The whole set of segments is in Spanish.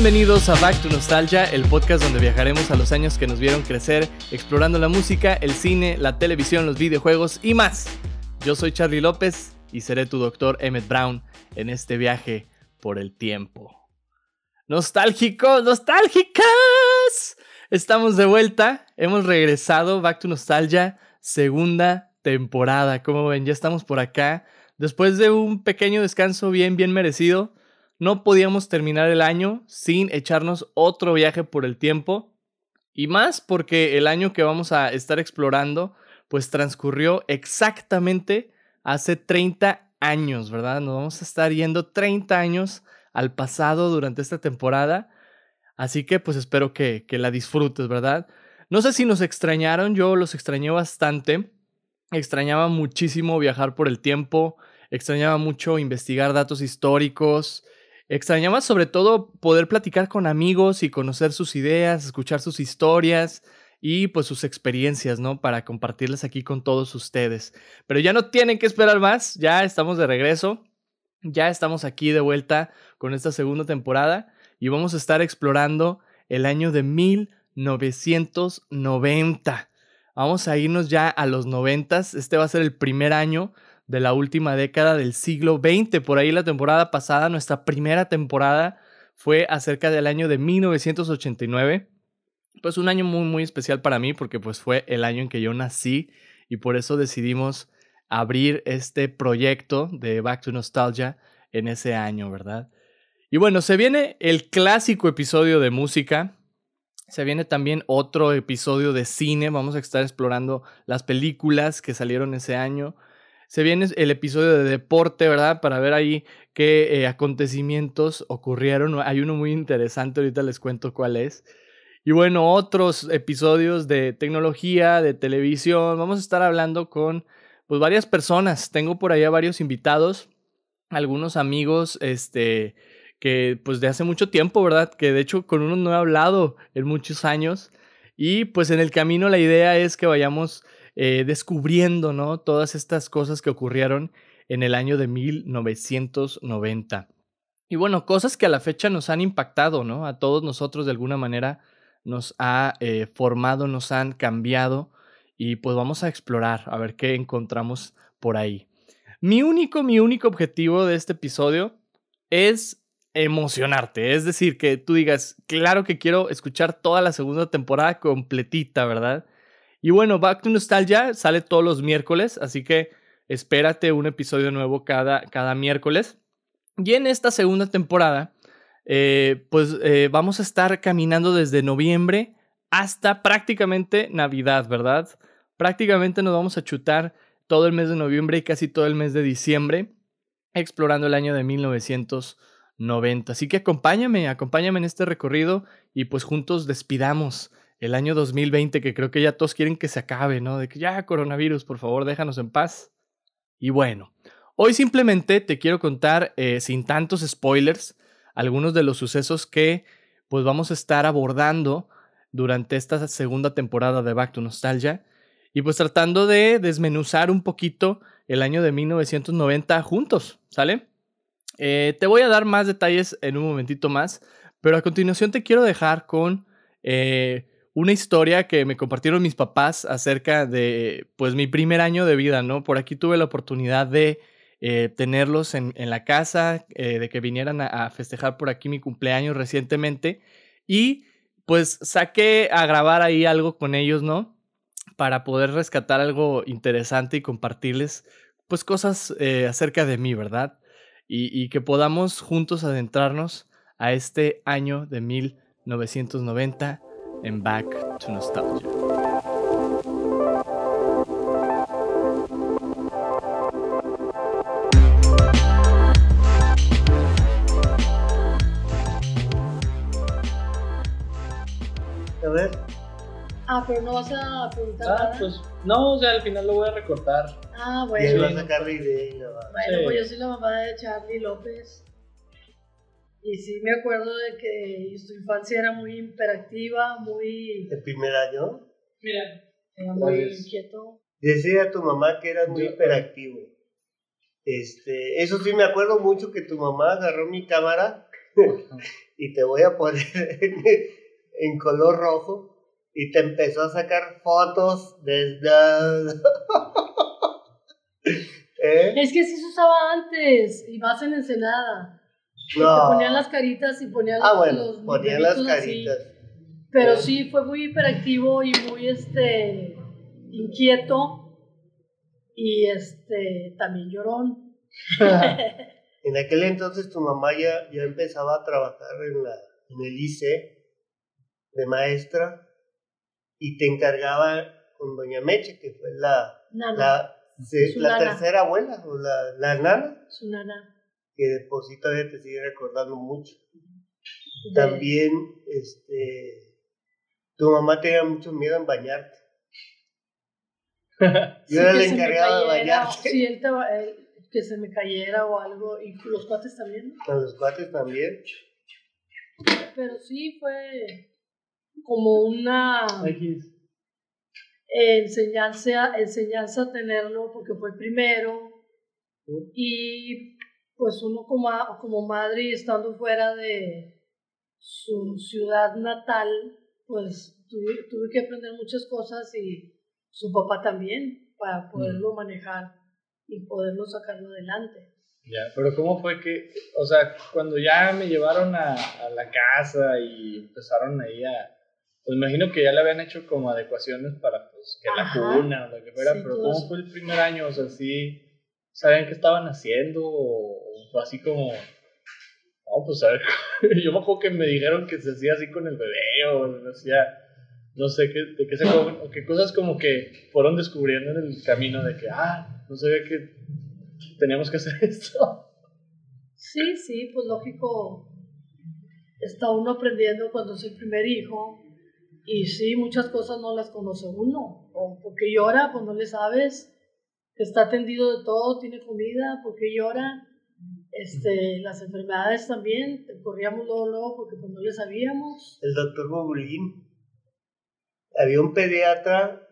Bienvenidos a Back to Nostalgia, el podcast donde viajaremos a los años que nos vieron crecer, explorando la música, el cine, la televisión, los videojuegos y más. Yo soy Charlie López y seré tu doctor Emmett Brown en este viaje por el tiempo. Nostálgicos, nostálgicas. Estamos de vuelta, hemos regresado, Back to Nostalgia, segunda temporada. Como ven, ya estamos por acá. Después de un pequeño descanso bien, bien merecido, no podíamos terminar el año sin echarnos otro viaje por el tiempo. Y más porque el año que vamos a estar explorando, pues transcurrió exactamente hace 30 años, ¿verdad? Nos vamos a estar yendo 30 años al pasado durante esta temporada. Así que pues espero que, que la disfrutes, ¿verdad? No sé si nos extrañaron, yo los extrañé bastante. Extrañaba muchísimo viajar por el tiempo, extrañaba mucho investigar datos históricos, extrañaba sobre todo poder platicar con amigos y conocer sus ideas, escuchar sus historias y pues sus experiencias, ¿no? Para compartirlas aquí con todos ustedes. Pero ya no tienen que esperar más, ya estamos de regreso, ya estamos aquí de vuelta con esta segunda temporada y vamos a estar explorando el año de 1990. Vamos a irnos ya a los 90. Este va a ser el primer año de la última década del siglo XX. Por ahí la temporada pasada, nuestra primera temporada fue acerca del año de 1989. Pues un año muy muy especial para mí porque pues fue el año en que yo nací y por eso decidimos abrir este proyecto de Back to Nostalgia en ese año, ¿verdad? Y bueno, se viene el clásico episodio de música, se viene también otro episodio de cine, vamos a estar explorando las películas que salieron ese año. Se viene el episodio de deporte, ¿verdad? Para ver ahí qué eh, acontecimientos ocurrieron. Hay uno muy interesante, ahorita les cuento cuál es. Y bueno, otros episodios de tecnología, de televisión. Vamos a estar hablando con pues varias personas. Tengo por allá varios invitados, algunos amigos, este, que pues de hace mucho tiempo, ¿verdad? Que de hecho con uno no he hablado en muchos años. Y pues en el camino la idea es que vayamos eh, descubriendo, ¿no? Todas estas cosas que ocurrieron en el año de 1990. Y bueno, cosas que a la fecha nos han impactado, ¿no? A todos nosotros de alguna manera nos ha eh, formado, nos han cambiado y pues vamos a explorar a ver qué encontramos por ahí. Mi único, mi único objetivo de este episodio es emocionarte. Es decir, que tú digas, claro que quiero escuchar toda la segunda temporada completita, ¿verdad? Y bueno, Back to Nostalgia sale todos los miércoles, así que espérate un episodio nuevo cada, cada miércoles. Y en esta segunda temporada, eh, pues eh, vamos a estar caminando desde noviembre hasta prácticamente Navidad, ¿verdad? Prácticamente nos vamos a chutar todo el mes de noviembre y casi todo el mes de diciembre explorando el año de 1900. 90. Así que acompáñame, acompáñame en este recorrido y pues juntos despidamos el año 2020 que creo que ya todos quieren que se acabe, ¿no? De que ya coronavirus, por favor, déjanos en paz. Y bueno, hoy simplemente te quiero contar, eh, sin tantos spoilers, algunos de los sucesos que pues vamos a estar abordando durante esta segunda temporada de Back to Nostalgia y pues tratando de desmenuzar un poquito el año de 1990 juntos, ¿sale? Eh, te voy a dar más detalles en un momentito más, pero a continuación te quiero dejar con eh, una historia que me compartieron mis papás acerca de pues mi primer año de vida, ¿no? Por aquí tuve la oportunidad de eh, tenerlos en, la casa, de que vinieran a, festejar por aquí mi cumpleaños recientemente y pues saqué a grabar ahí algo con ellos, ¿no? Para poder rescatar algo interesante y compartirles pues cosas acerca de mí, ¿verdad? y, que podamos juntos adentrarnos a este año de 1990 en Back to Nostalgia. A ver. Ah, pero no vas a preguntar. Ah, pues no, o sea, al final lo voy a recortar. Ah, bueno. Y va a sacar la idea. Bueno, pues yo soy la mamá de Charlie López. Y sí me acuerdo de que su infancia era muy hiperactiva, muy... ¿El primer año? Mira. Era muy inquieto. Decía a tu mamá que eras muy hiperactivo. Este, eso sí me acuerdo mucho que tu mamá agarró mi cámara y te voy a poner en color rojo. Y te empezó a sacar fotos desde... ¿Eh? Es que sí se usaba antes, y más en Ensenada. No. Ponían las caritas y ponían Ah, los, bueno, los ponían las así. caritas. Pero Sí. sí, fue muy hiperactivo y muy este inquieto. Y este también llorón. En aquel entonces tu mamá ya, ya empezaba a trabajar en, la, en el ICE de maestra y te encargaba con doña Meche, que fue la, Nana, la, la tercera abuela o la, la nana, su nana. Que de por sí todavía te sigue recordando mucho. de- También, este, tu mamá tenía mucho miedo en bañarte. sí, Yo era el se me encargado de bañarte. Sí, él te va- él- que se me cayera o algo. Y los cuates también. Con los cuates también. Pero sí fue como una X. enseñanza, enseñanza a tenerlo porque fue el primero. Y pues uno como, como madre y estando fuera de su ciudad natal, pues tuve, tuve que aprender muchas cosas y su papá también para poderlo manejar y poderlo sacarlo adelante. Ya, pero ¿cómo fue que, o sea, cuando ya me llevaron a, a la casa y empezaron ahí a, pues imagino que ya le habían hecho como adecuaciones para, pues, que la cuna o lo que fuera, Sí, pero ¿cómo fue el primer año? O sea, ¿sí sabían qué estaban haciendo o, fue así como, no, pues a ver, yo me acuerdo que me dijeron que se hacía así con el bebé o se hacía, no sé, qué, de qué se, o qué cosas como que fueron descubriendo en el camino de que, ah, no sabía que teníamos que hacer esto. Sí, sí, pues lógico, está uno aprendiendo cuando es el primer hijo y sí, muchas cosas no las conoce uno, o porque llora, pues no le sabes, que está atendido de todo, tiene comida, porque llora, este, las enfermedades también, corríamos luego, luego porque pues no le sabíamos. el doctor Bobulín. Había un pediatra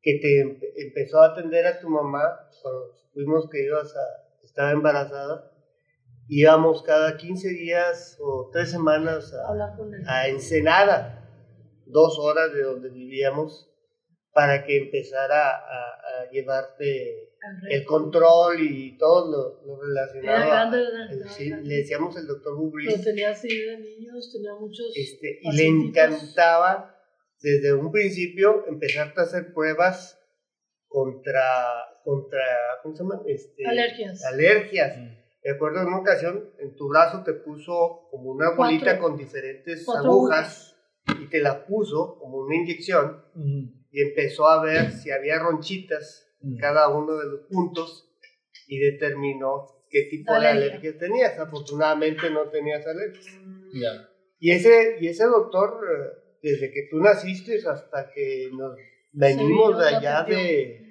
que te empe- empezó a atender a tu mamá cuando supimos que ibas a, estaba embarazada. Íbamos cada 15 días o 3 semanas a, a Ensenada, dos horas de donde vivíamos, para que empezara a, a llevarte el control y todo lo, lo relacionado. Era grande, Era sí, grande. le decíamos el doctor Bublis. Pero tenía así de niños, tenía muchos Este, y le encantaba desde un principio empezarte a hacer pruebas contra, contra ¿cómo se llama? Este, alergias. alergias. Recuerdo en una ocasión en tu brazo te puso como una Cuatro. bolita con diferentes Cuatro agujas y te la puso como una inyección y empezó a ver si había ronchitas en cada uno de los puntos y determinó qué tipo de Alergia. tenías. Afortunadamente no tenías alergias. Ya. Y ese, y ese doctor, eh, desde que tú naciste hasta que nos venimos de allá de,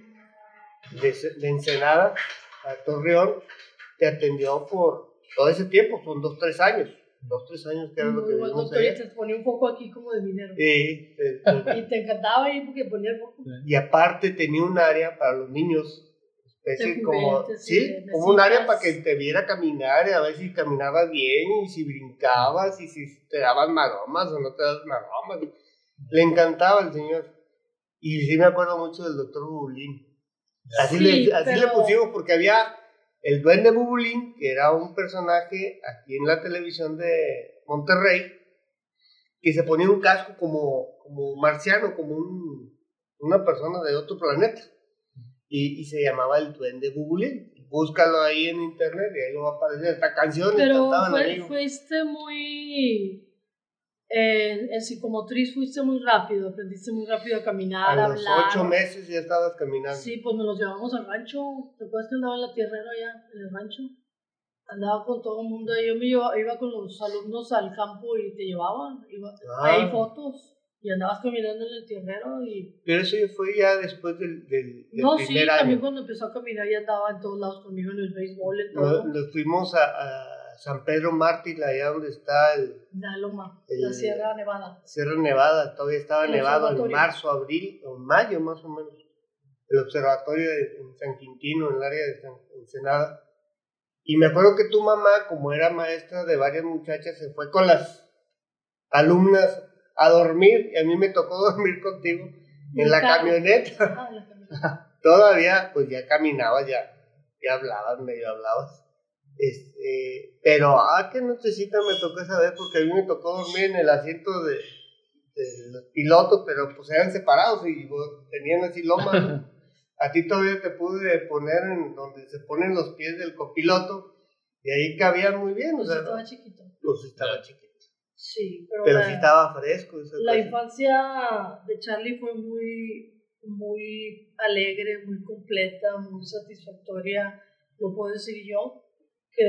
de, de Ensenada a Torreón, te atendió por todo ese tiempo, son dos, tres años. Dos, tres años que era lo que vivimos allá. te ponía un poco aquí como de minero. Sí, te- Y te encantaba ahí porque ponía el foco. y aparte tenía un área para los niños, especie De como, sí, sí, como un área para que te viera caminar y a ver si caminabas bien y si brincabas y si te daban maromas o no te daban maromas. Le encantaba el señor. Y sí me acuerdo mucho del doctor Bubulín. Así, Sí, le, así le pero- pusimos porque había el duende Bubulín, que era un personaje aquí en la televisión de Monterrey, que se ponía un casco como, como marciano, como un, una persona de otro planeta. Y, y se llamaba el duende Bubulín. Búscalo ahí en internet y ahí va a aparecer esta canción. Pero fue- fuiste muy. En, en psicomotriz fuiste muy rápido, aprendiste muy rápido a caminar, a a los hablar. ocho meses ya estabas caminando. Sí, pues nos los llevamos al rancho. ¿Te acuerdas que andaba en la tierrera allá, en el rancho? Andaba con todo el mundo. Yo me iba, iba con los alumnos al campo y te llevaban. Iba, Ah. Hay fotos. Y andabas caminando en el tierrero y... Pero eso ya fue ya después del, del, del No, sí, primer también año. cuando empezó a caminar ya andaba en todos lados conmigo en el béisbol, en todo. Nos, nos fuimos a, a San Pedro Mártir, allá donde está el La loma, El- la Sierra Nevada. Sierra Nevada. Todavía estaba El nevado en marzo, abril o mayo más o menos. El observatorio de, en San Quintino, en el área de San Ensenada. Y me acuerdo que tu mamá, como era maestra de varias muchachas, se fue con las alumnas a dormir y a mí me tocó dormir contigo en la camioneta. Ah, la camioneta. Todavía, pues ya caminabas, ya, ya hablabas, medio hablabas. Este, pero, ah, qué nochecita me tocó esa vez porque a mí me tocó dormir en el asiento de, de los pilotos, pero pues eran separados y pues, tenían así lomas. ¿no? A ti todavía te pude poner en donde se ponen los pies del copiloto y ahí cabían muy bien, o Pues sea, estaba chiquito. pues estaba chiquito. Sí, pero, Pero la, sí estaba fresco. esa la cosa. infancia de Charlie fue muy, muy alegre, muy completa, muy satisfactoria, lo puedo decir yo, que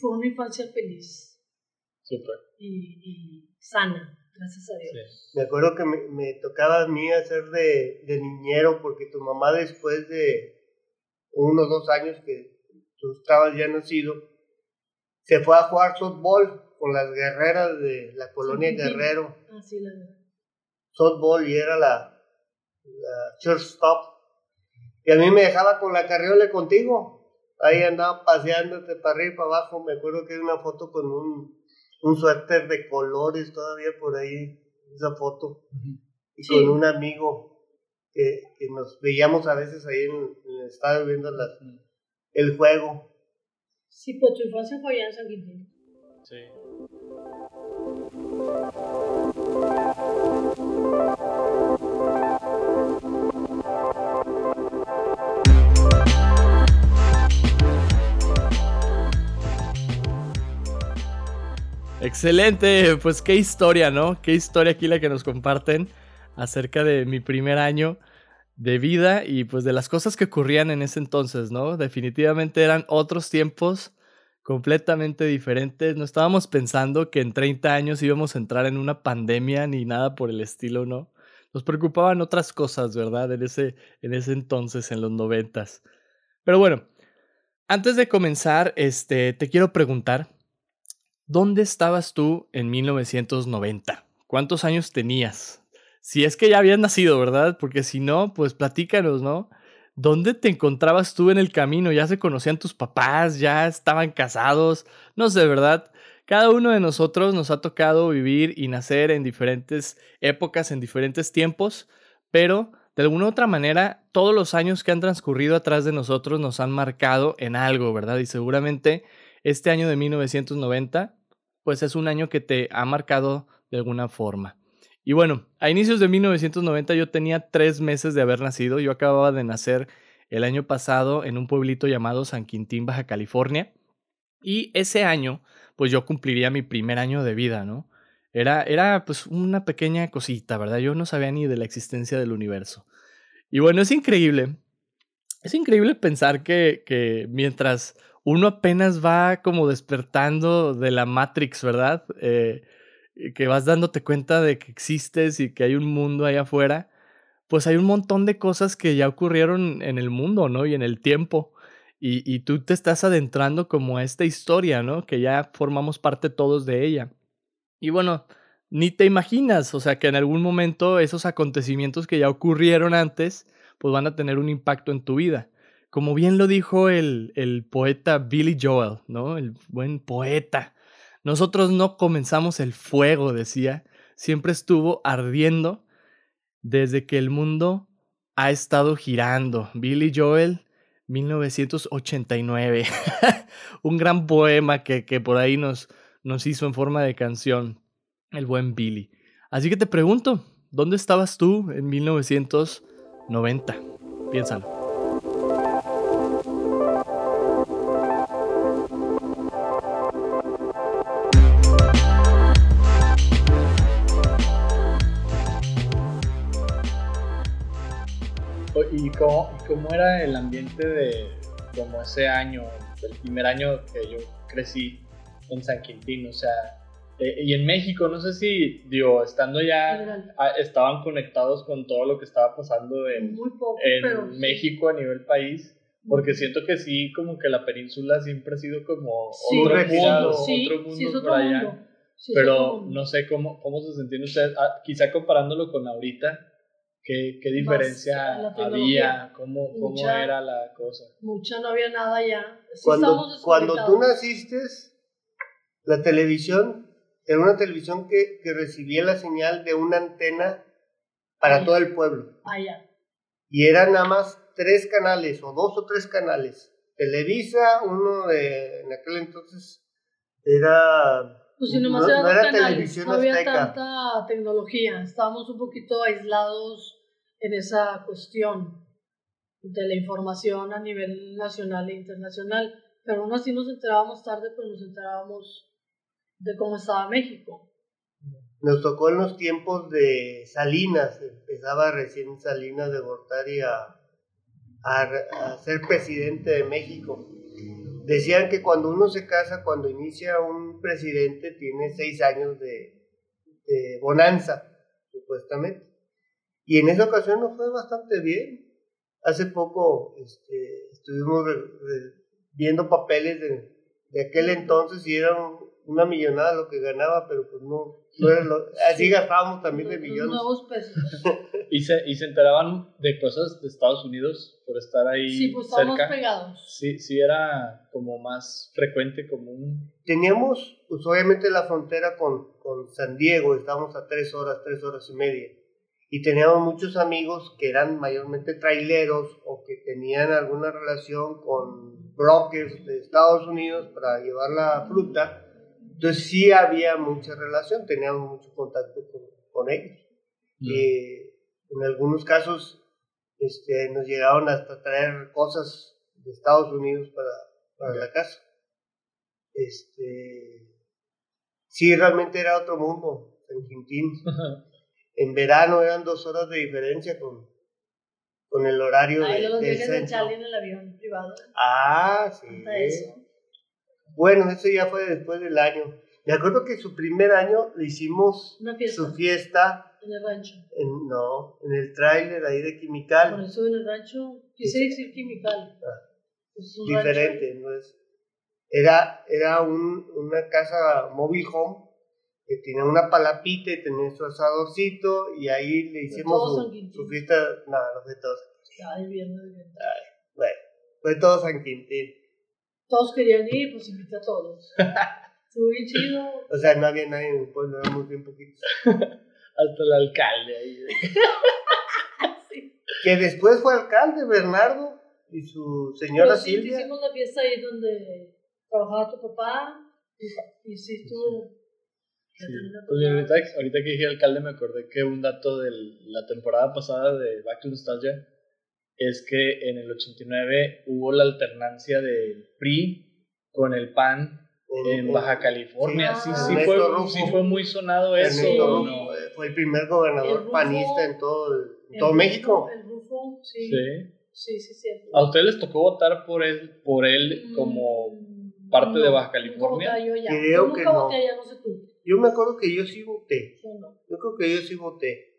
fue una infancia feliz Súper. y, y sana, gracias a Dios. Me acuerdo que me, me tocaba a mí hacer de, de niñero porque tu mamá después de uno o dos años que tú estabas ya nacido, se fue a jugar softball con las guerreras de la colonia Sí, sí. Guerrero. Así la verdad. Softball y era la, la shortstop. Y a mí me dejaba con la carriola contigo. Ahí andaba paseándote para arriba y para abajo. Me acuerdo que hay una foto con un, un suéter de colores todavía por ahí, esa foto. y Sí. con un amigo que, que nos veíamos a veces ahí en, en el estadio viendo las, el juego. Sí, pero tu infancia fue allá en San Quintín. Sí. Excelente, pues qué historia, ¿no? Qué historia aquí la que nos comparten acerca de mi primer año de vida y pues de las cosas que ocurrían en ese entonces, ¿no? Definitivamente eran otros tiempos completamente diferentes. No estábamos pensando que en 30 años íbamos a entrar en una pandemia ni nada por el estilo, ¿no? Nos preocupaban otras cosas, ¿verdad? En ese, en ese entonces, en los noventas. Pero bueno, antes de comenzar, este, te quiero preguntar, ¿dónde estabas tú en 1990? ¿Cuántos años tenías? Si es que ya habías nacido, ¿verdad? Porque si no, pues platícanos, ¿no? ¿Dónde te encontrabas tú en el camino? ¿Ya se conocían tus papás? ¿Ya estaban casados? No sé, ¿verdad? Cada uno de nosotros nos ha tocado vivir y nacer en diferentes épocas, en diferentes tiempos, pero de alguna u otra manera, todos los años que han transcurrido atrás de nosotros nos han marcado en algo, ¿verdad? Y seguramente este año de 1990, pues es un año que te ha marcado de alguna forma. Y bueno, a inicios de 1990 yo tenía tres meses de haber nacido. Yo acababa de nacer el año pasado en un pueblito llamado San Quintín, Baja California. Y ese año, pues yo cumpliría mi primer año de vida, ¿no? Era, era pues una pequeña cosita, ¿verdad? Yo no sabía ni de la existencia del universo. Y bueno, es increíble. Es increíble pensar que, que mientras uno apenas va como despertando de la Matrix, ¿verdad? Eh, que vas dándote cuenta de que existes y que hay un mundo allá afuera, pues hay un montón de cosas que ya ocurrieron en el mundo, ¿no? Y en el tiempo. Y, y tú te estás adentrando como a esta historia, ¿no? Que ya formamos parte todos de ella. Y bueno, ni te imaginas, o sea, que en algún momento esos acontecimientos que ya ocurrieron antes, pues van a tener un impacto en tu vida. Como bien lo dijo el, el poeta Billy Joel, ¿no? El buen poeta. Nosotros no comenzamos el fuego, decía, siempre estuvo ardiendo desde que el mundo ha estado girando. Billy Joel, 1989. Un gran poema que, que por ahí nos, nos hizo en forma de canción el buen Billy. Así que te pregunto, ¿dónde estabas tú en 1990? Piénsalo. Cómo, cómo era el ambiente de como ese año, el primer año que yo crecí en San Quintín? O sea, eh, y en México, no sé si, digo, estando ya, ah, estaban conectados con todo lo que estaba pasando en, Muy poco, en pero. México a nivel país. Porque siento que sí, como que la península siempre ha sido como Sí, otro mundo, Sí, otro mundo sí, por otro allá. mundo. Otro Pero mundo. no sé cómo, cómo se sentían ustedes, ah, quizá comparándolo con ahorita, ¿Qué, qué diferencia había? ¿Cómo, cómo Mucha. era la cosa? Mucha, no había nada ya. Sí Cuando, cuando tú naciste, la televisión era una televisión que, que recibía la señal de una antena para todo el pueblo. Ah, ya. Y eran nada más tres canales, o dos o tres canales. Televisa, uno de, en aquel entonces, era... Pues si nomás No- no era canales, televisión no había azteca. tanta tecnología, estábamos un poquito aislados en esa cuestión de la información a nivel nacional e internacional, pero aún así nos enterábamos tarde, pues nos enterábamos de cómo estaba México. Nos tocó en los tiempos de Salinas, empezaba recién Salinas de Gortari a, a, a ser presidente de México. Decían que cuando uno se casa, cuando inicia un presidente, tiene seis años de, de bonanza, supuestamente. Y en esa ocasión nos fue bastante bien. Hace poco este, estuvimos re- re- viendo papeles de, de aquel entonces y era un- una millonada lo que ganaba, pero pues no, no era lo- así gastábamos también de millones. nuevos pesos. ¿Y se, ¿Y se enteraban de cosas de Estados Unidos por estar ahí Sí, pues estábamos cerca? pegados. Sí, sí era como más frecuente, común. Teníamos, pues obviamente la frontera con, con San Diego, estábamos a tres horas, tres horas y media. Y teníamos muchos amigos que eran mayormente traileros o que tenían alguna relación con brokers de Estados Unidos para llevar la fruta. Entonces sí había mucha relación, teníamos mucho contacto con, con ellos. Eh, en algunos casos este, nos llegaron hasta traer cosas de Estados Unidos para, para la casa. Este, sí, realmente era otro mundo, San Quintín. En verano eran dos horas de diferencia con, con el horario Ahí de, los del de centro. En el avión privado. Ah, sí. Hasta eso. Bueno, eso ya fue después del año. Me acuerdo que su primer año le hicimos fiesta su fiesta en el rancho. en, no, en el tráiler ahí de Quimical. eso en el rancho, quise decir quimical. Ah. Es un rancho. diferente, no es. Era, era un, una casa mobile home que tenía una palapita y tenía su asadorcito y ahí le hicimos su, fiesta. No, no fue todo. Ay, bien, bien. Bueno, fue todo San Quintín. Todos querían ir, pues invité a todos. Estuvo bien chido. O sea, no había nadie en el pueblo, éramos bien poquitos. Hasta el alcalde ahí. Sí. Que después fue alcalde, Bernardo, y su señora Pero sí, Silvia. hicimos la fiesta ahí donde trabajaba tu papá. Y, y sí, estuvo. Sí. Pues ahorita, ahorita que dije alcalde me acordé que un dato de la temporada pasada de Back to Nostalgia es que en el 89 hubo la alternancia del PRI con el PAN en Baja California. Sí, Sí, fue, Rufo. sí fue muy sonado eso. Fue el primer gobernador El Rufo- panista en todo, el- en El todo Rufo- México. El Rufo, sí. Sí. Sí, sí, cierto. ¿A ustedes les tocó votar por él, por él como Mm, parte de Baja California? yo ya. Creo Yo nunca que no. voté allá, no sé tú. Yo me acuerdo que yo sí voté. Yo no. Yo creo que yo sí voté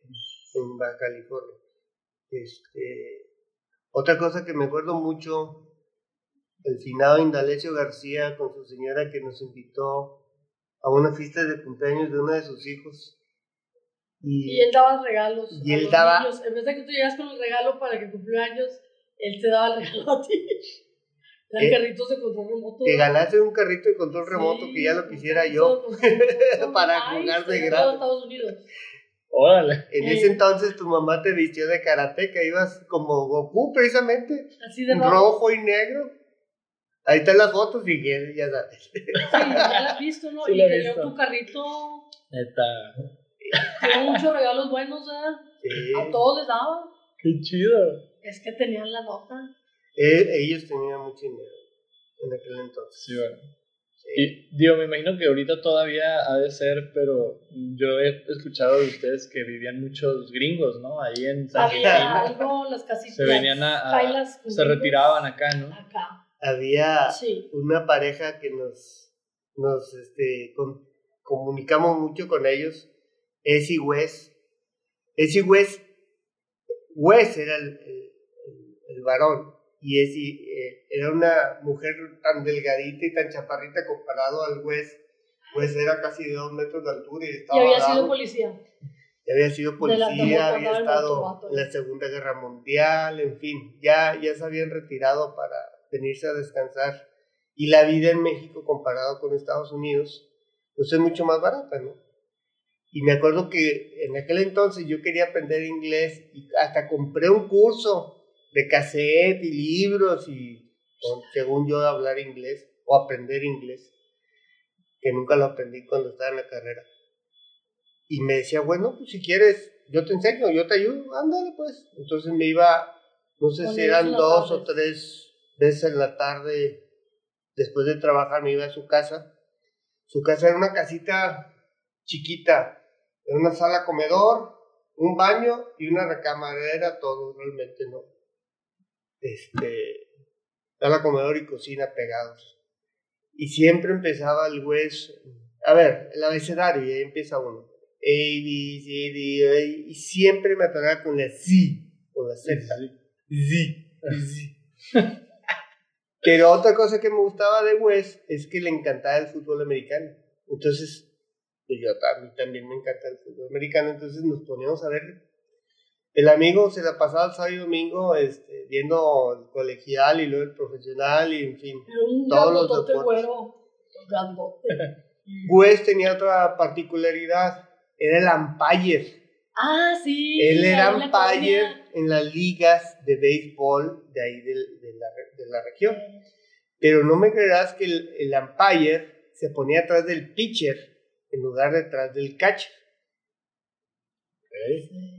en Baja California. Este, otra cosa que me acuerdo mucho, el finado Indalecio García con su señora que nos invitó a una fiesta de cumpleaños de uno de sus hijos. Y, Y él daba regalos. Y a él los daba- niños. En vez de que tú llegas con el regalo para que cumpleaños, él te daba el regalo a ti. Eran Eh, carritos de control remoto. te ganaste un carrito de control Sí, remoto que ya lo quisiera yo. para jugar de gratis. Estados Unidos. Órale. En Eh. ese entonces tu mamá te vistió de karateca, ibas como Goku precisamente, Así de rojo. rojo y negro. Ahí están las fotos y ya ya sabes. Sí, ya la has visto, ¿no? Sí y te dio tu carrito. Neta. Tuvo muchos regalos buenos, ¿verdad? Sí. A todos les daba. Qué chido. Es que tenían la nota. Eh, ellos tenían mucho dinero en aquel entonces. Sí, bueno. Y digo, me imagino que ahorita todavía ha de ser, pero yo he escuchado de ustedes que vivían muchos gringos, ¿no? Ahí en San Había algo, las casitas. Se venían a, se retiraban acá, ¿no? Acá. Había Sí. una pareja que nos, nos este, con- comunicamos mucho con ellos, Es y Wes. Es y Wes, Wes era el, el- el- el varón y Esi eh, era una mujer tan delgadita y tan chaparrita comparado al Wes. Wes era casi de dos metros de altura y Y estaba había sido policía. había sido policía, había estado en la Segunda Guerra Mundial, en fin, ya, ya se habían retirado para venirse a descansar. Y la vida en México comparado con Estados Unidos, pues es mucho más barata, ¿no? Y me acuerdo que en aquel entonces yo quería aprender inglés y hasta compré un curso de cassette y libros y según yo hablar inglés o aprender inglés, que nunca lo aprendí cuando estaba en la carrera. Y me decía, bueno, pues si quieres, yo te enseño, yo te ayudo, ándale pues. Entonces me iba, no sé si eran dos o tres veces en la tarde, después de trabajar, me iba a su casa. Su casa era una casita chiquita, era una sala comedor, un baño y una recámara, era todo realmente, ¿no? Este, sala comedor y cocina pegados. Y siempre empezaba el hueso, a ver, el abecedario, y ahí empieza uno. A, B, C, D, y siempre me atoraba con la Z, con la Z. Z, Z. Pero otra cosa que me gustaba de Wes es que le encantaba el fútbol americano. Entonces, pues yo a mí también me encanta el fútbol americano, entonces nos poníamos a ver. El amigo se la pasaba el sábado y domingo este, viendo el colegial y luego el profesional y en fin, todos los deportes. Wes tenía otra particularidad era el umpire. Ah, sí. Él era umpire en las ligas de béisbol de ahí de, la, de la, región. Pero no me creerás que el, el, umpire se ponía atrás del pitcher en lugar de atrás del catcher.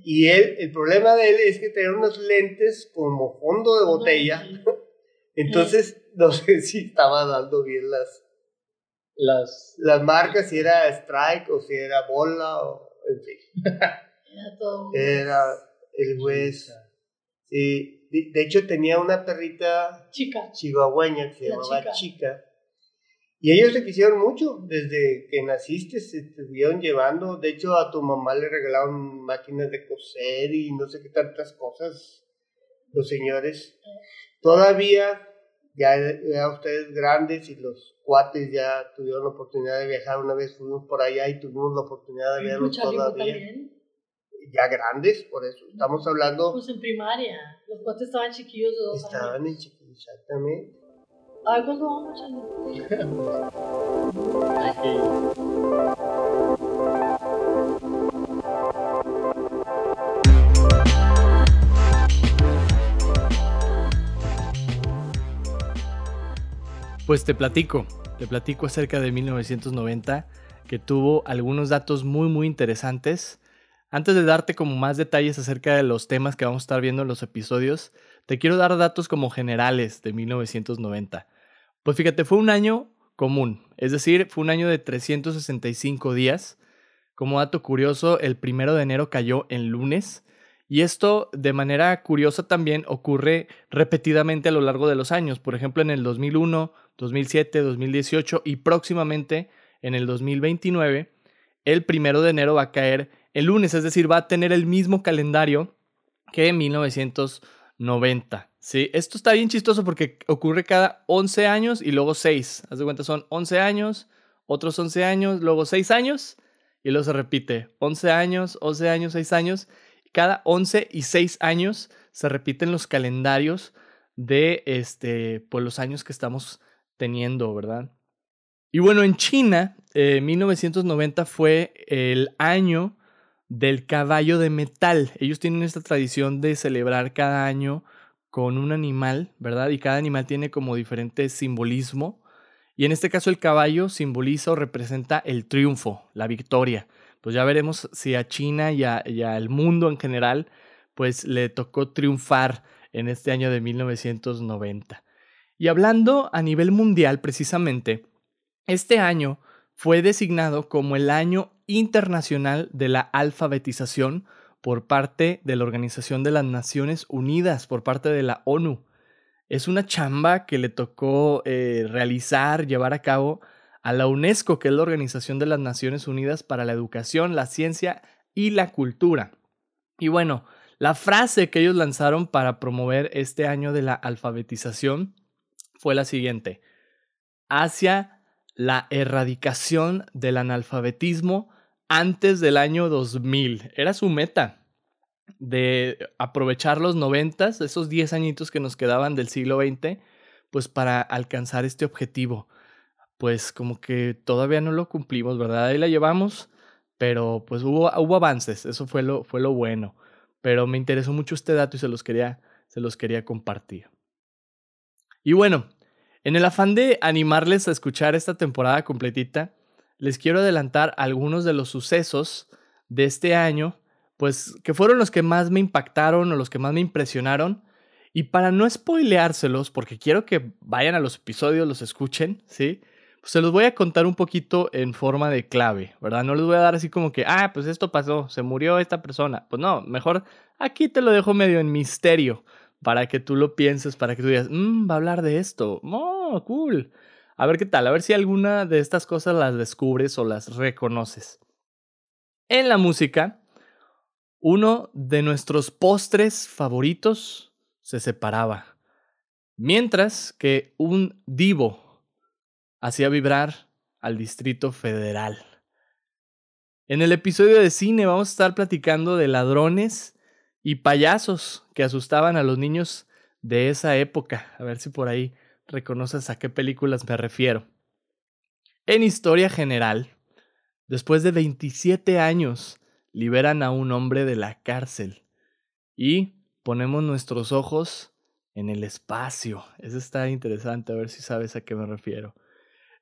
Y él, el problema de él es que tenía unos lentes como fondo de botella. Entonces, no sé si estaba dando bien las, las, las marcas, si era strike o si era bola o en fin. Era todo. Era el juez. Sí, de hecho tenía una perrita chica, chihuahueña que se llamaba chica. Y ellos te quisieron mucho, desde que naciste se estuvieron llevando, de hecho a tu mamá le regalaron máquinas de coser y no sé qué tantas cosas, los señores. Todavía ya, ya ustedes grandes y los cuates ya tuvieron la oportunidad de viajar. Una vez fuimos por allá y tuvimos la oportunidad de verlos todavía. Ya grandes, por eso. Estamos hablando. Pues en primaria. Los cuates estaban chiquillos de dos Estaban en chiquillos, exactamente. Ay, ¿cuándo vamos, Pues te platico, te platico acerca de 1990, que tuvo algunos datos muy muy interesantes. Antes de darte como más detalles acerca de los temas que vamos a estar viendo en los episodios, te quiero dar datos como generales de 1990. Pues fíjate, fue un año común, es decir, fue un año de 365 días. Como dato curioso, el primero de enero cayó en lunes y esto de manera curiosa también ocurre repetidamente a lo largo de los años. Por ejemplo, en el 2001, 2007, 2018 y próximamente en el 2029, el primero de enero va a caer el lunes, es decir, va a tener el mismo calendario que en 1990. ¿Sí? Esto está bien chistoso porque ocurre cada 11 años y luego 6. Haz de cuenta, son 11 años, otros 11 años, luego 6 años y luego se repite. 11 años, 11 años, 6 años cada 11 y 6 años se repiten los calendarios de este, pues, los años que estamos teniendo, ¿verdad? Y bueno, en China, 1990 eh, fue el año del caballo de metal. Ellos tienen esta tradición de celebrar cada año con un animal, ¿verdad? Y cada animal tiene como diferente simbolismo. Y en este caso el caballo simboliza o representa el triunfo, la victoria pues ya veremos si a China y, al mundo en general, pues le tocó triunfar en este año de 1990. Y hablando a nivel mundial precisamente, este año fue designado como el año internacional de la alfabetización por parte de la Organización de las Naciones Unidas, por parte de la ONU. Es una chamba que le tocó eh, realizar, llevar a cabo a la UNESCO, que es la Organización de las Naciones Unidas para la Educación, la Ciencia y la Cultura. Y bueno, la frase que ellos lanzaron para promover este año de la alfabetización fue la siguiente. Hacia la erradicación del analfabetismo antes del año 2000. Era su meta de aprovechar los noventas, esos 10 añitos que nos quedaban del siglo XX, pues para alcanzar este objetivo. Pues como que todavía no lo cumplimos, ¿verdad? Ahí la llevamos, pero pues hubo, hubo avances, eso fue lo, fue lo bueno. Pero me interesó mucho este dato y se los quería, se los quería compartir. Y bueno, en el afán de animarles a escuchar esta temporada completita, les quiero adelantar algunos de los sucesos de este año, pues que fueron los que más me impactaron o los que más me impresionaron. Y para no spoileárselos, porque quiero que vayan a los episodios, los escuchen, ¿sí? Pues se los voy a contar un poquito en forma de clave, ¿verdad? No les voy a dar así como que, ah, pues esto pasó, se murió esta persona. Pues no, mejor aquí te lo dejo medio en misterio para que tú lo pienses, para que tú digas, mmm, va a hablar de esto. Oh, cool. A ver qué tal, a ver si alguna de estas cosas las descubres o las reconoces. En la música, uno de nuestros postres favoritos se separaba, mientras que un divo hacía vibrar al Distrito Federal. En el episodio de cine vamos a estar platicando de ladrones y payasos que asustaban a los niños de esa época. A ver si por ahí reconoces a qué películas me refiero. En historia general, después de 27 años, liberan a un hombre de la cárcel y ponemos nuestros ojos en el espacio. Eso está interesante, a ver si sabes a qué me refiero.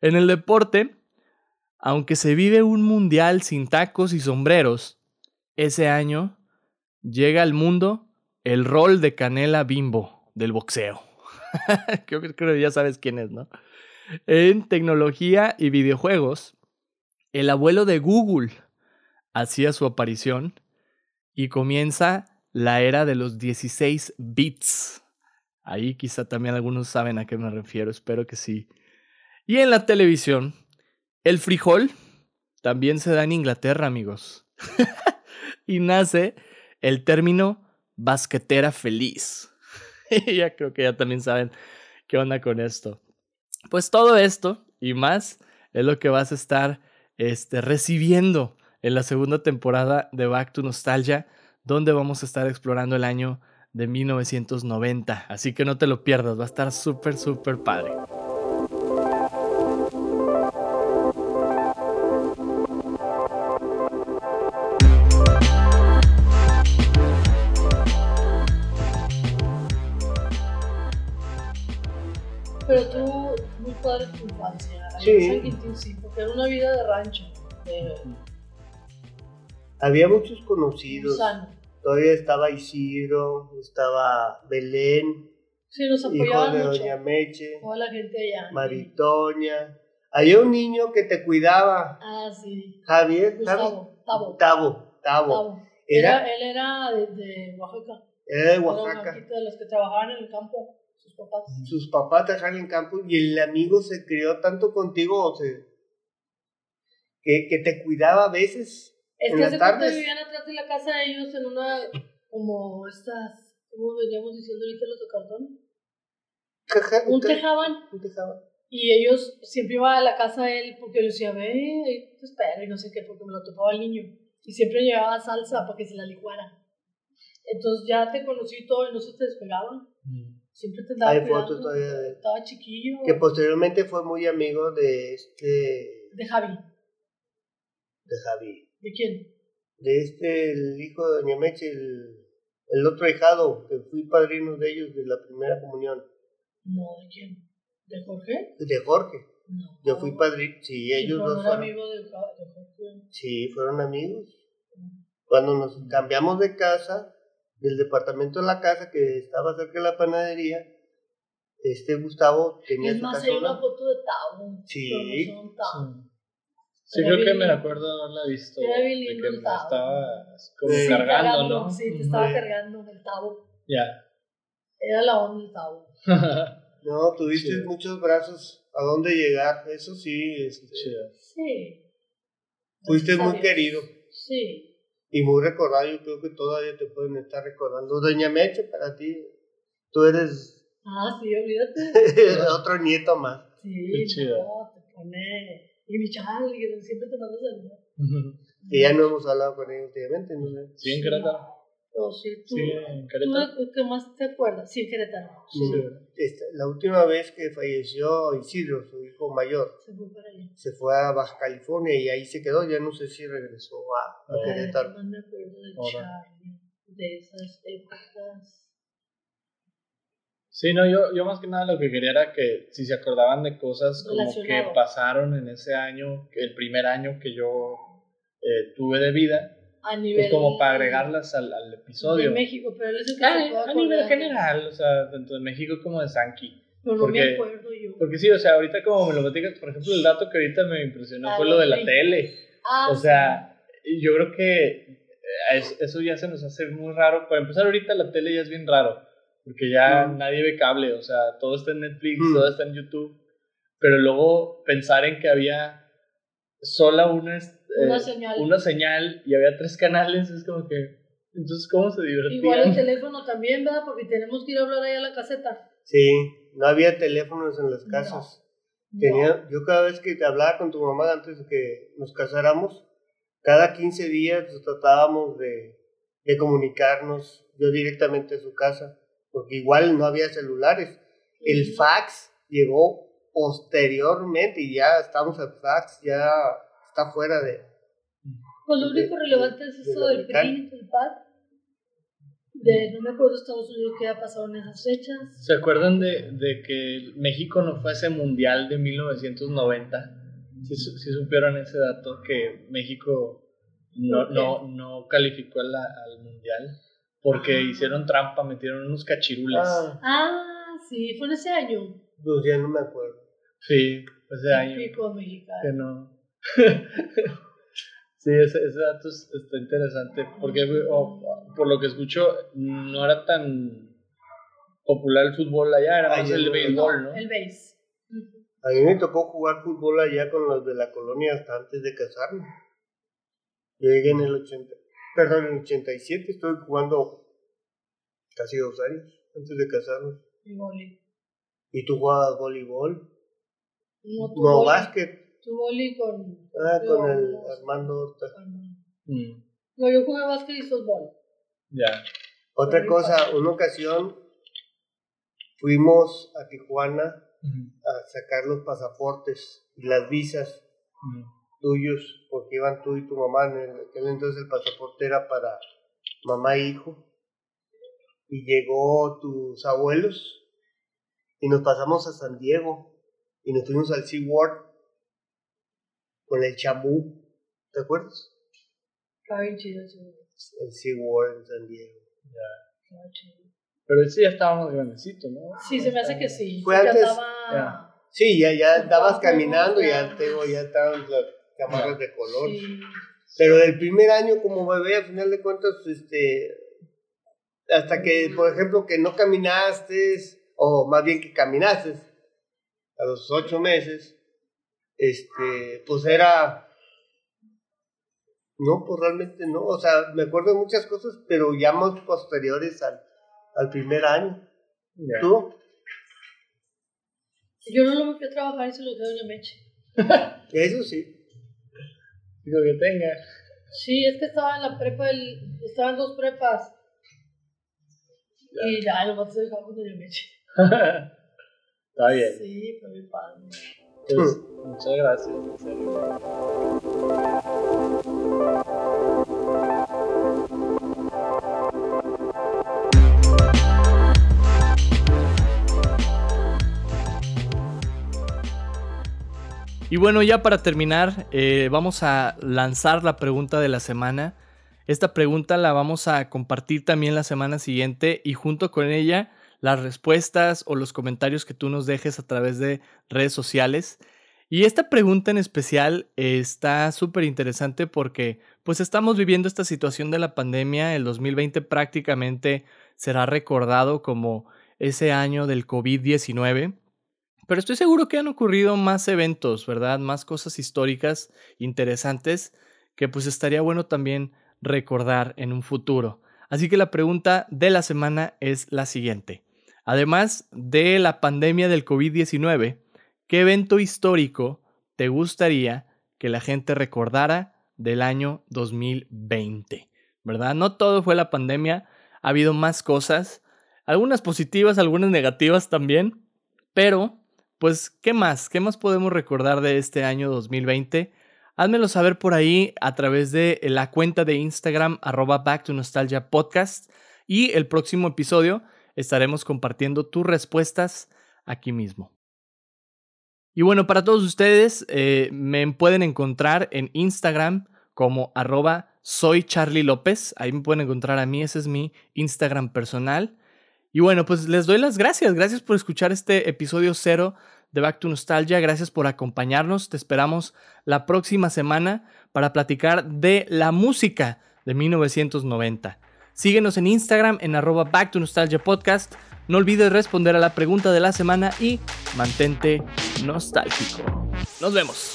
En el deporte, aunque se vive un mundial sin tacos y sombreros, ese año llega al mundo el rol de Canela Bimbo del boxeo. creo, que ya sabes quién es, ¿no? En tecnología y videojuegos, el abuelo de Google hacía su aparición y comienza la era de los 16 bits. Ahí quizá también algunos saben a qué me refiero, espero que sí. Y en la televisión, el frijol también se da en Inglaterra, amigos. y nace el término basquetera feliz. ya creo que ya también saben qué onda con esto. Pues todo esto y más es lo que vas a estar este, recibiendo en la segunda temporada de Back to Nostalgia, donde vamos a estar explorando el año de 1990. Así que no te lo pierdas, va a estar súper, súper padre. Sí. sí, porque era una vida de rancho. Había muchos conocidos. Todavía estaba Isidro, estaba Belén. Sí, nos apoyaban hijo de mucho. Doña Meche. Toda la gente allá. Maritoña. Había un niño que te cuidaba. Ah, sí. Javier. Gustavo. Tavo. Tavo, Tavo. Era, Era, él era de, de Oaxaca. era de Era un Oaxaca. blanquito de los que trabajaban en el campo, sus papás. Sus papás trabajaban en campo y el amigo se crió tanto contigo o se, que, que te cuidaba a veces. Es En que las tardes. vivían atrás de la casa de ellos en una, como estas, ¿cómo veníamos diciendo ahorita los de cartón? Caja- Un tejaban. un tejabán. Y ellos siempre iban a la casa de él porque le decía, ve, espero y no sé qué, porque me lo topaba el niño. Y siempre llevaba salsa para que se la licuara. Entonces ya te conocí todo y no se te despegaba. Siempre te Hay cuidando. fotos todavía de Estaba chiquillo. que posteriormente fue muy amigo de este De Javi. de Javi ¿De quién? de este el hijo de Doña Meche el, el otro hijado que fui padrino de ellos de la primera comunión No, ¿de quién? ¿De Jorge? de Jorge No. yo fui padrino sí ellos no, dos no era fueron amigo de, de Jorge. sí fueron amigos cuando nos cambiamos de casa del departamento de la casa que estaba cerca de la panadería este Gustavo tenía Es su más, casa hay una foto de Tavo. Sí. Tavo. Sí, creo que me acuerdo de haberla visto. Era de que me estaba como Sí, cargando, ¿no? Sí, te estaba Sí. cargando el Tavo. Ya. Era la onda del Tavo. no tuviste Sí. muchos brazos a dónde llegar eso sí este, Chido. Sí. fuiste muy querido Sí. Y muy recordado. Yo creo que todavía te pueden estar recordando. Doña Meche, para ti, tú eres Ah, sí, olvídate. otro nieto más. Sí, Qué chido. no, te pone Y mi chaval, que siempre te mando saludar. Y ya no hemos hablado con ellos últimamente, ¿no? sé. Sí, en Querétaro. Oh, sí, tú, Sí, en ¿tú qué más te acuerdas? Sí, en Querétaro. Sí. Esta- la última vez que falleció Isidro, su hijo mayor, Se fue para allá. se fue a Baja California y ahí se quedó. Ya no sé si regresó a, a. Querétaro. No me acuerdo de Ahora. Charlie, de esas épocas. Sí, no, yo, yo más que nada lo que quería era que si se acordaban de cosas como que pasaron en ese año, que el primer año que yo eh, tuve de vida, A nivel. pues como para agregarlas al, al De episodio. México, pero él es el que Ah, se puede a nivel general, o sea, tanto de México como de Sanki. Pero no porque- me acuerdo yo. Porque sí, o sea, ahorita como me lo platicas, por ejemplo, el dato que ahorita me impresionó Ah, fue lo de la sí. tele. Ah, O sea, y yo creo que eh, es- eso ya se nos hace muy raro. Para empezar, ahorita la tele ya es bien raro, porque ya Mm. nadie ve cable, o sea, todo está en Netflix, Mm. todo está en YouTube. Pero luego pensar en que había sola una, Una eh, señal. una señal y había tres canales, es como que, entonces, ¿cómo se divertían? Igual el teléfono también, ¿verdad? Porque tenemos que ir a hablar ahí a la caseta. Sí, no había teléfonos en las casas. No. Tenía, yo cada vez que te hablaba con tu mamá antes de que nos casáramos, cada 15 días tratábamos de, de comunicarnos yo directamente a su casa, porque igual no había celulares. El fax llegó posteriormente y ya estamos al fax, ya está fuera de... Pues lo de- único relevante es eso del del PAD. De, no me acuerdo Estados Unidos qué ha pasado en esas fechas. ¿Se acuerdan de, de que México no fue a ese mundial de 1990? Si supieron ese dato que México no, no, no calificó a la- al mundial porque Ah. hicieron trampa, metieron unos cachirules. Ah, Ah, sí, fue en ese año. pues ya no me acuerdo. Sí, ese año Típico mexicano. que no. sí, ese, ese dato es- está interesante porque por lo que escucho no era tan popular el fútbol allá, era más el no, béisbol, ¿no? El. Ujú. A mí me tocó jugar fútbol allá con los de la colonia hasta antes de casarme. Yo llegué en el 80, perdón, en el 87, estoy jugando casi dos años antes de casarnos. Y. ¿Y tú jugabas voleibol? No, No, boli. básquet. Tu boli con. Ah, con el con- Armando Horta. Mm, No, yo jugué básquet y fútbol. ya. Otra cosa, una ocasión fuimos a Tijuana a sacar los pasaportes y las visas tuyos, porque iban tú y tu mamá. En el- aquel entonces el pasaporte era para mamá e hijo. Y llegó tus abuelos y nos pasamos a San Diego y nos fuimos al SeaWorld con el chamú. ¿Te acuerdas? Estaba bien chido ese. El SeaWorld en San Diego. Estaba chido. Pero sí ya estábamos grandecitos, ¿no? Sí, se me hace que sí. Fue antes, andaba- ya. Sí, ya, ya andabas caminando y ya. ya, tengo, ya estaban las chamarras de color. Sí. Pero del primer año como bebé, a final de cuentas, este, hasta que, por ejemplo, que no caminaste, o más bien que caminaste a los ocho meses, este, pues era, no, pues realmente no, o sea, me acuerdo de muchas cosas, pero ya más posteriores al, al primer año. Ya. ¿Tú? Yo no lo fui a trabajar y se lo dejé a Meche. Eso sí. Digo que tenga. Sí, es que estaba en la prepa, del, estaba en dos prepas. Y ya, lo vas a dejar con Doña Meche. Está bien. Sí, fue mi padre. Pues, muchas gracias, en serio. Y bueno, ya para terminar, eh, vamos a lanzar la pregunta de la semana. Esta pregunta la vamos a compartir también la semana siguiente y junto con ella las respuestas o los comentarios que tú nos dejes a través de redes sociales. Y esta pregunta en especial está súper interesante porque pues estamos viviendo esta situación de la pandemia. El 2020 prácticamente será recordado como ese año del COVID-19. Pero estoy seguro que han ocurrido más eventos, ¿verdad? Más cosas históricas interesantes que pues estaría bueno también recordar en un futuro. Así que la pregunta de la semana es la siguiente. Además de la pandemia del COVID-19, ¿qué evento histórico te gustaría que la gente recordara del año 2020? ¿Verdad? No todo fue la pandemia, ha habido más cosas, algunas positivas, algunas negativas también, pero pues, ¿qué más? ¿Qué más podemos recordar de este año 2020? Házmelo saber por ahí a través de la cuenta de Instagram arroba Back Podcast y el próximo episodio estaremos compartiendo tus respuestas aquí mismo. Y bueno, para todos ustedes, eh, me pueden encontrar en Instagram como arroba soy Charlie López. Ahí me pueden encontrar a mí, ese es mi Instagram personal. Y bueno, pues les doy las gracias. Gracias por escuchar este episodio cero de Back to Nostalgia. Gracias por acompañarnos. Te esperamos la próxima semana para platicar de la música de 1990. Síguenos en Instagram en arroba Back to Nostalgia Podcast. No olvides responder a la pregunta de la semana y mantente nostálgico. Nos vemos.